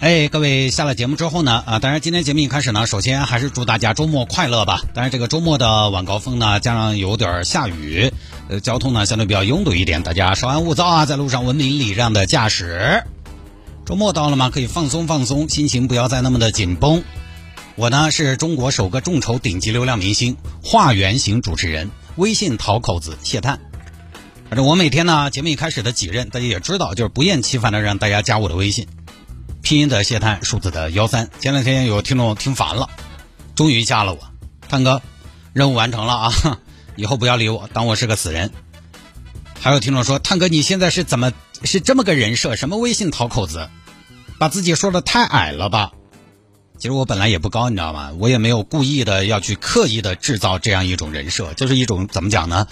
哎，各位下了节目之后呢，啊，当然今天节目一开始呢，首先还是祝大家周末快乐吧。当然这个周末的晚高峰呢，加上有点下雨，呃，交通呢相对比较拥堵一点，大家稍安勿躁啊，在路上文明礼让的驾驶。周末到了嘛，可以放松放松，心情不要再那么的紧绷。我呢是中国首个众筹顶级流量明星，化原型主持人，微信淘口子谢探。反正我每天呢，节目一开始的几任大家也知道，就是不厌其烦的让大家加我的微信。拼音的谢探，数字的幺三。前两天有听众听烦了，终于加了我。探哥，任务完成了啊！以后不要理我，当我是个死人。还有听众说，探哥你现在是怎么是这么个人设？什么微信讨口子，把自己说的太矮了吧？其实我本来也不高，你知道吗？我也没有故意的要去刻意的制造这样一种人设，就是一种怎么讲呢？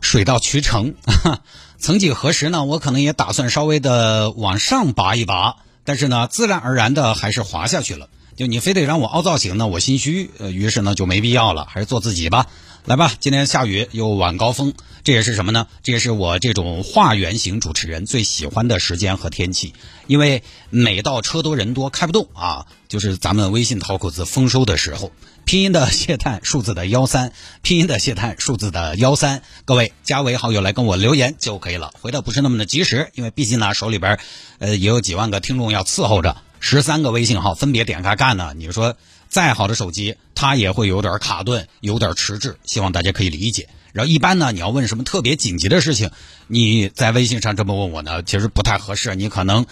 水到渠成。曾几何时呢，我可能也打算稍微的往上拔一拔。但是呢，自然而然的还是滑下去了。就你非得让我凹造型呢，我心虚。呃，于是呢就没必要了，还是做自己吧。来吧，今天下雨又晚高峰，这也是什么呢？这也是我这种画圆型主持人最喜欢的时间和天气。因为每到车多人多开不动啊，就是咱们微信淘口子丰收的时候。拼音的谢探，数字的幺三，拼音的谢探，数字的幺三，各位加为好友来跟我留言就可以了。回的不是那么的及时，因为毕竟呢手里边呃也有几万个听众要伺候着，十三个微信号分别点开干呢。你说再好的手机，它也会有点卡顿，有点迟滞，希望大家可以理解。然后一般呢，你要问什么特别紧急的事情，你在微信上这么问我呢，其实不太合适。你可能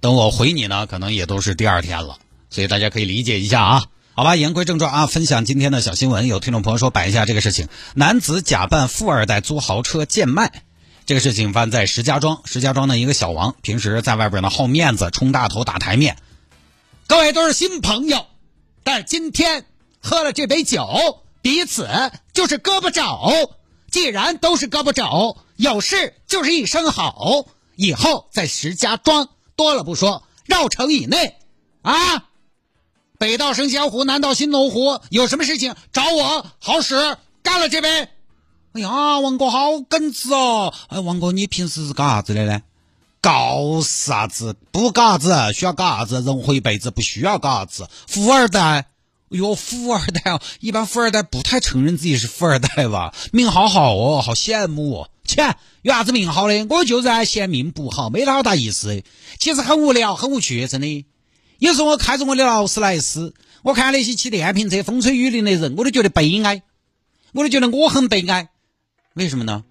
等我回你呢，可能也都是第二天了，所以大家可以理解一下啊。好吧，言归正传啊，分享今天的小新闻。有听众朋友说摆一下这个事情：男子假扮富二代租豪车贱卖，这个事情发生在石家庄。石家庄的一个小王，平时在外边呢好面子，冲大头打台面。各位都是新朋友，但是今天喝了这杯酒，彼此就是胳膊肘。既然都是胳膊肘，有事就是一声好。以后在石家庄多了不说，绕城以内啊。北到生仙湖，南到新龙湖，有什么事情找我，好使干了这杯。哎呀，王哥好耿直哦！哎，王哥，你平时是干啥子的呢？搞啥子？不搞啥子？需要搞啥子？人活一辈子不需要搞啥子？富二代？哟，富二代哦！一般富二代不太承认自己是富二代吧？命好好哦，好羡慕哦！切，有啥子命好的？我就在嫌命不好，没好大意思。其实很无聊，很无趣，真的。有时候我开着我的劳斯莱斯，我看那些骑电瓶车风吹雨淋的人，我都觉得悲哀，我都觉得我很悲哀。为什么呢？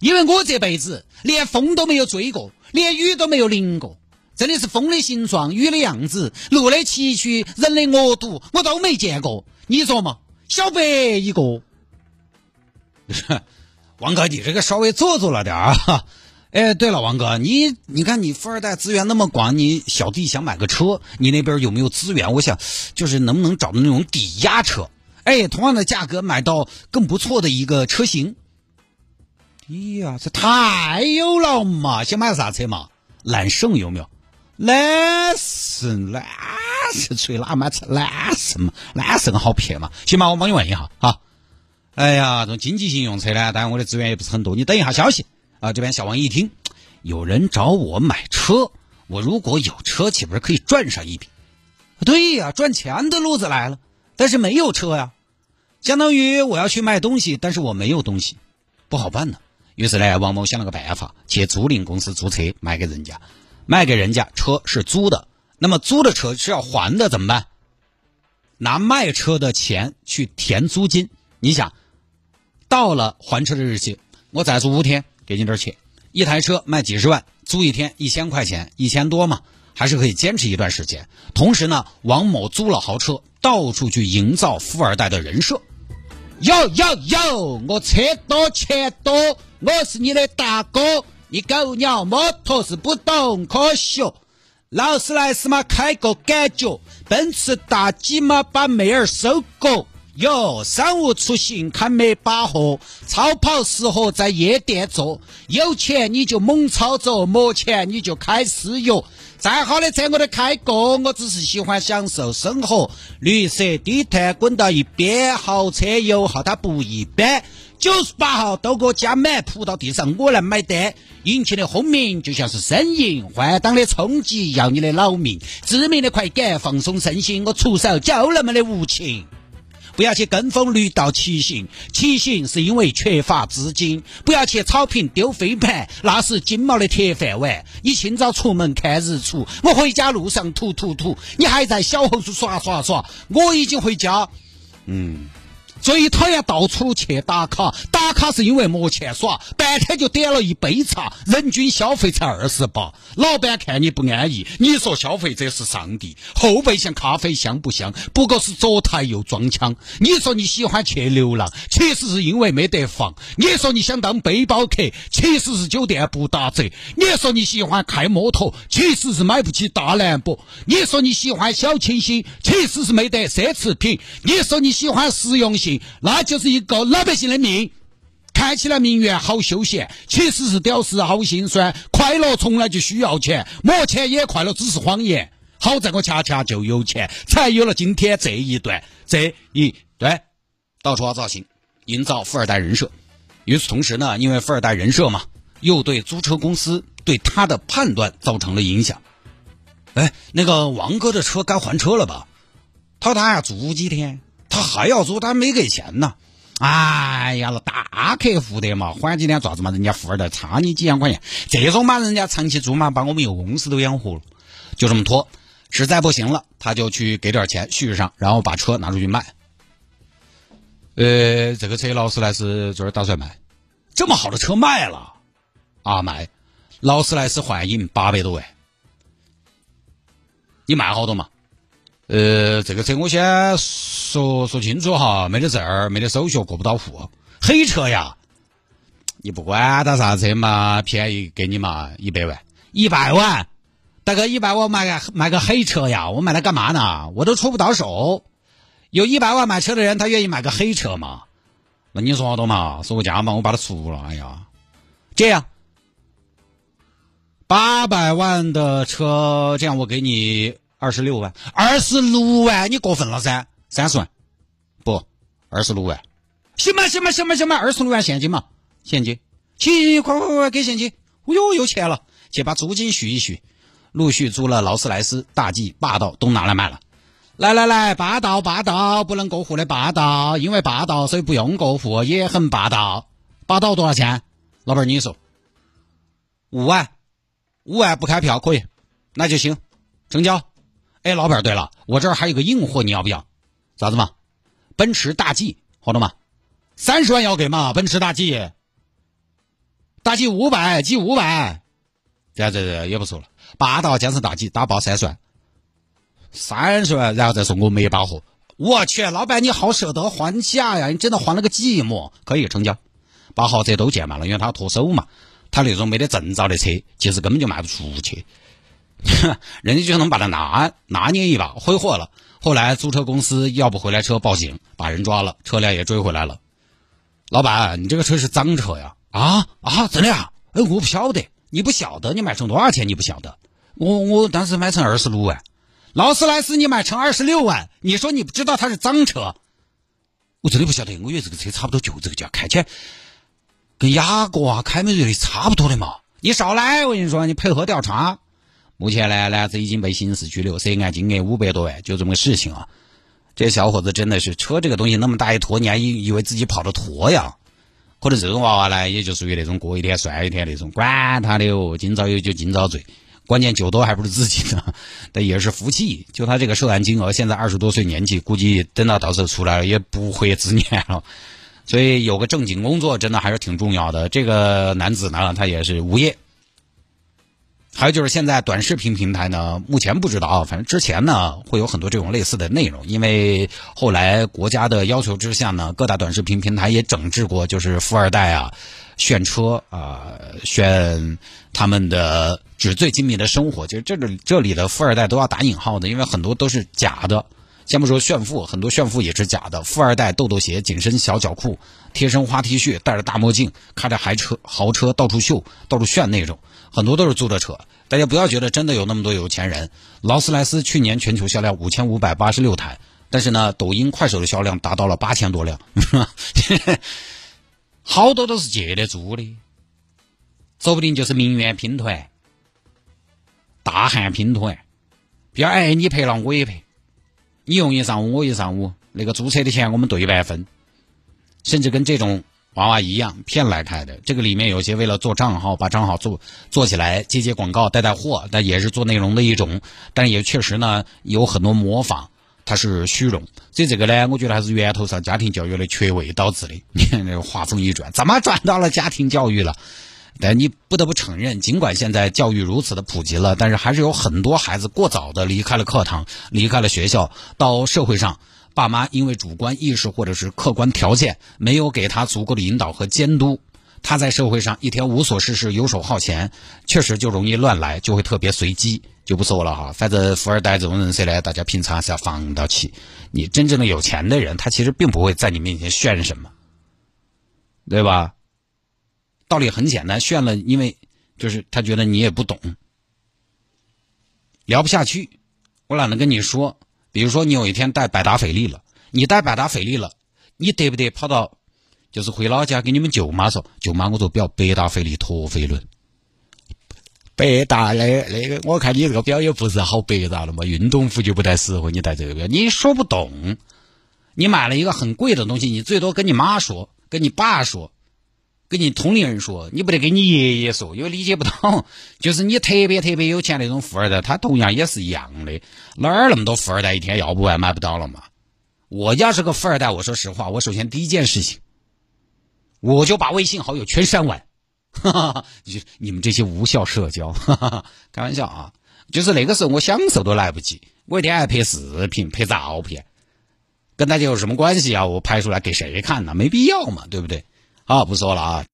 因为我这辈子连风都没有追过，连雨都没有淋过，真的是风的形状、雨的样子、路的崎岖、人的恶毒，我都没见过。你说嘛？小白一个。王哥，你这个稍微做作了点啊。哎，对了，王哥，你你看你富二代资源那么广，你小弟想买个车，你那边有没有资源？我想就是能不能找到那种抵押车？哎，同样的价格买到更不错的一个车型。哎呀，这太有了嘛！想买啥车嘛？揽胜有没有？揽胜，揽胜吹哪买车？揽胜嘛，揽胜好撇嘛？行吧，我帮你问一下哈。哎呀，这种经济型用车呢，当然我的资源也不是很多，你等一下消息。啊，这边小王一听，有人找我买车，我如果有车，岂不是可以赚上一笔？对呀，赚钱的路子来了。但是没有车呀，相当于我要去卖东西，但是我没有东西，不好办呢。于是呢，王某想了个办法，去租赁公司租车卖给人家，卖给人家车是租的，那么租的车是要还的，怎么办？拿卖车的钱去填租金。你想，到了还车的日期，我再租五天。给你点钱，一台车卖几十万，租一天一千块钱，一千多嘛，还是可以坚持一段时间。同时呢，王某租了豪车，到处去营造富二代的人设。有有有，我车多钱多，我是你的大哥。你狗鸟摩托是不懂科学，劳斯莱斯嘛开个感觉，奔驰大 G 嘛把妹儿收购。有商务出行看没把货，超跑适合在夜店坐。有钱你就猛操走，没钱你就开私油。再好的车我都开过，我只是喜欢享受生活。绿色低碳滚到一边，豪车油耗它不一般。九十八号都给我加满，扑到地上我来买单。引擎的轰鸣就像是呻吟，换挡的冲击要你的老命。致命的快感，放松身心，我出手就那么的无情。不要去跟风绿道骑行，骑行是因为缺乏资金；不要去草坪丢飞盘，那是金毛的铁饭碗。你清早出门看日出，我回家路上吐吐吐，你还在小红书刷刷刷，我已经回家。嗯。最讨厌到处去打卡，打卡是因为没钱耍，半天就点了一杯茶，人均消费才二十八。老板看你不安逸，你说消费者是上帝，后备箱咖啡香不香？不过是左台又装腔。你说你喜欢去流浪，其实是因为没得房。你说你想当背包客，其实是酒店不打折。你说你喜欢开摩托，其实是买不起大兰博。你说你喜欢小清新，其实是没得奢侈品。你说你喜欢实用性。那就是一个老百姓的命，看起来名媛好休闲，其实是屌丝好心酸。快乐从来就需要钱，没钱也快乐只是谎言。好在我恰恰就有钱，才有了今天这一段。这一段到处造型，营造富二代人设。与此同时呢，因为富二代人设嘛，又对租车公司对他的判断造成了影响。哎，那个王哥的车该还车了吧？他他还租几天？他还要租，他没给钱呢。哎呀，那大客户的嘛，缓几天爪子嘛？人家富二代差你几千块钱，这种嘛，人家长期租嘛，把我们一个公司都养活了。就这么拖，实在不行了，他就去给点钱续上，然后把车拿出去卖。呃，这个车劳斯莱斯昨儿打算卖，这么好的车卖了啊？卖，劳斯莱斯幻影八百多万，你卖好多嘛？呃，这个车我先说说清楚哈，没得证儿，没得手续，过不到户。黑车呀，你不管它啥车嘛，便宜给你嘛，一百万，一百万，大哥，一百万买个买个黑车呀，我买它干嘛呢？我都出不到手。有一百万买车的人，他愿意买个黑车吗？那你说好多嘛？说个价嘛，我把它出了。哎呀，这样，八百万的车，这样我给你。二十六万，二十六万，你过分了噻！三十万，不，二十六万，行吧，行吧，行吧，行吧，二十六万现金嘛，现金，行，快快快，给现金！哎呦，有钱了，去把租金续一续。陆续租了劳斯莱斯、大 G、霸道都拿来卖了。来来来，霸道霸道，不能过户的霸道，因为霸道所以不用过户，也很霸道。霸道多少钱？老板你说，五万，五万不开票可以，那就行，成交。哎，老板，对了，我这儿还有个硬货，你要不要？咋子嘛？奔驰大 G，好的嘛？三十万要给嘛？奔驰大 G，大 G 五百，G 五百，这样子也不错了。霸道江城大 G 打包三十万，三十万，然后再送我们一把货。我去，老板你好舍得还价呀？你真的还了个寂寞，可以成交，把豪车都见满了，因为他脱手嘛，他那种没得证照的车，其实根本就卖不出去。人家就能把他拿拿捏一把，挥霍了。后来租车公司要不回来车报警，把人抓了，车辆也追回来了。老板，你这个车是脏车呀？啊啊，真的呀？哎，我不晓得，你不晓得，你买成多少钱？你不晓得？我我当时买成二十六万，劳斯莱斯你买成二十六万，你说你不知道它是脏车？我真的不晓得，我以为这个车差不多就这个价，看起来跟雅阁啊、凯美瑞差不多的嘛。你少来，我跟你说，你配合调查。目前呢，男子已经被刑事拘留，涉案金额五百多万，就这么个事情啊。这小伙子真的是车这个东西那么大一坨，你还以以为自己跑得脱呀？可能这种娃娃呢，也就属于那种过一天算一天那种，管他的哦，今朝有酒今朝醉，关键酒多还不是自己的，但也是福气。就他这个涉案金额，现在二十多岁年纪，估计等到到时候出来了也不会自念了。所以有个正经工作，真的还是挺重要的。这个男子呢，他也是无业。还有就是现在短视频平台呢，目前不知道啊，反正之前呢会有很多这种类似的内容，因为后来国家的要求之下呢，各大短视频平台也整治过，就是富二代啊炫车啊炫他们的纸醉金迷的生活，就是这里这里的富二代都要打引号的，因为很多都是假的。先不说炫富，很多炫富也是假的。富二代，豆豆鞋、紧身小脚裤、贴身花 T 恤，戴着大墨镜，开着豪车，豪车到处秀、到处炫那种，很多都是租的车。大家不要觉得真的有那么多有钱人。劳斯莱斯去年全球销量五千五百八十六台，但是呢，抖音、快手的销量达到了八千多辆，好多都是借的、租的，说不定就是名媛拼团、大汉拼团。比如，哎，你赔了，我也赔。你用一上午，我一上午，那个租车的钱我们对半分，甚至跟这种娃娃一样骗来开的。这个里面有些为了做账号，把账号做做起来，接接广告，带带货，但也是做内容的一种。但也确实呢，有很多模仿，它是虚荣。所以这个呢，我觉得还是源头上家庭教育的缺位导致的。你看这个话锋一转，怎么转到了家庭教育了？但你不得不承认，尽管现在教育如此的普及了，但是还是有很多孩子过早的离开了课堂，离开了学校，到社会上，爸妈因为主观意识或者是客观条件没有给他足够的引导和监督，他在社会上一天无所事事，游手好闲，确实就容易乱来，就会特别随机，就不说了哈。反正富二代这种人谁来，大家平常还是要防到起。你真正的有钱的人，他其实并不会在你面前炫什么，对吧？道理很简单，炫了，因为就是他觉得你也不懂，聊不下去，我懒得跟你说。比如说，你有一天带百达翡丽了，你带百达翡丽了，你得不得跑到，就是回老家给你们舅妈说，舅妈，我都表百达翡丽陀飞轮，百达那那个，我看你这个表也不是好百达了嘛，运动服就不太适合你戴这个表，你说不懂，你买了一个很贵的东西，你最多跟你妈说，跟你爸说。跟你同龄人说，你不得跟你爷爷说，因为理解不到。就是你特别特别有钱那种富二代，他同样也是一样的。哪儿那么多富二代一天要不完买不到了嘛？我要是个富二代，我说实话，我首先第一件事情，我就把微信好友全删完。哈哈，你你们这些无效社交，哈哈，开玩笑啊！就是那个时候我享受都来不及，我一天还拍视频、拍照片，跟大家有什么关系啊？我拍出来给谁看呢？没必要嘛，对不对？啊，不说了啊。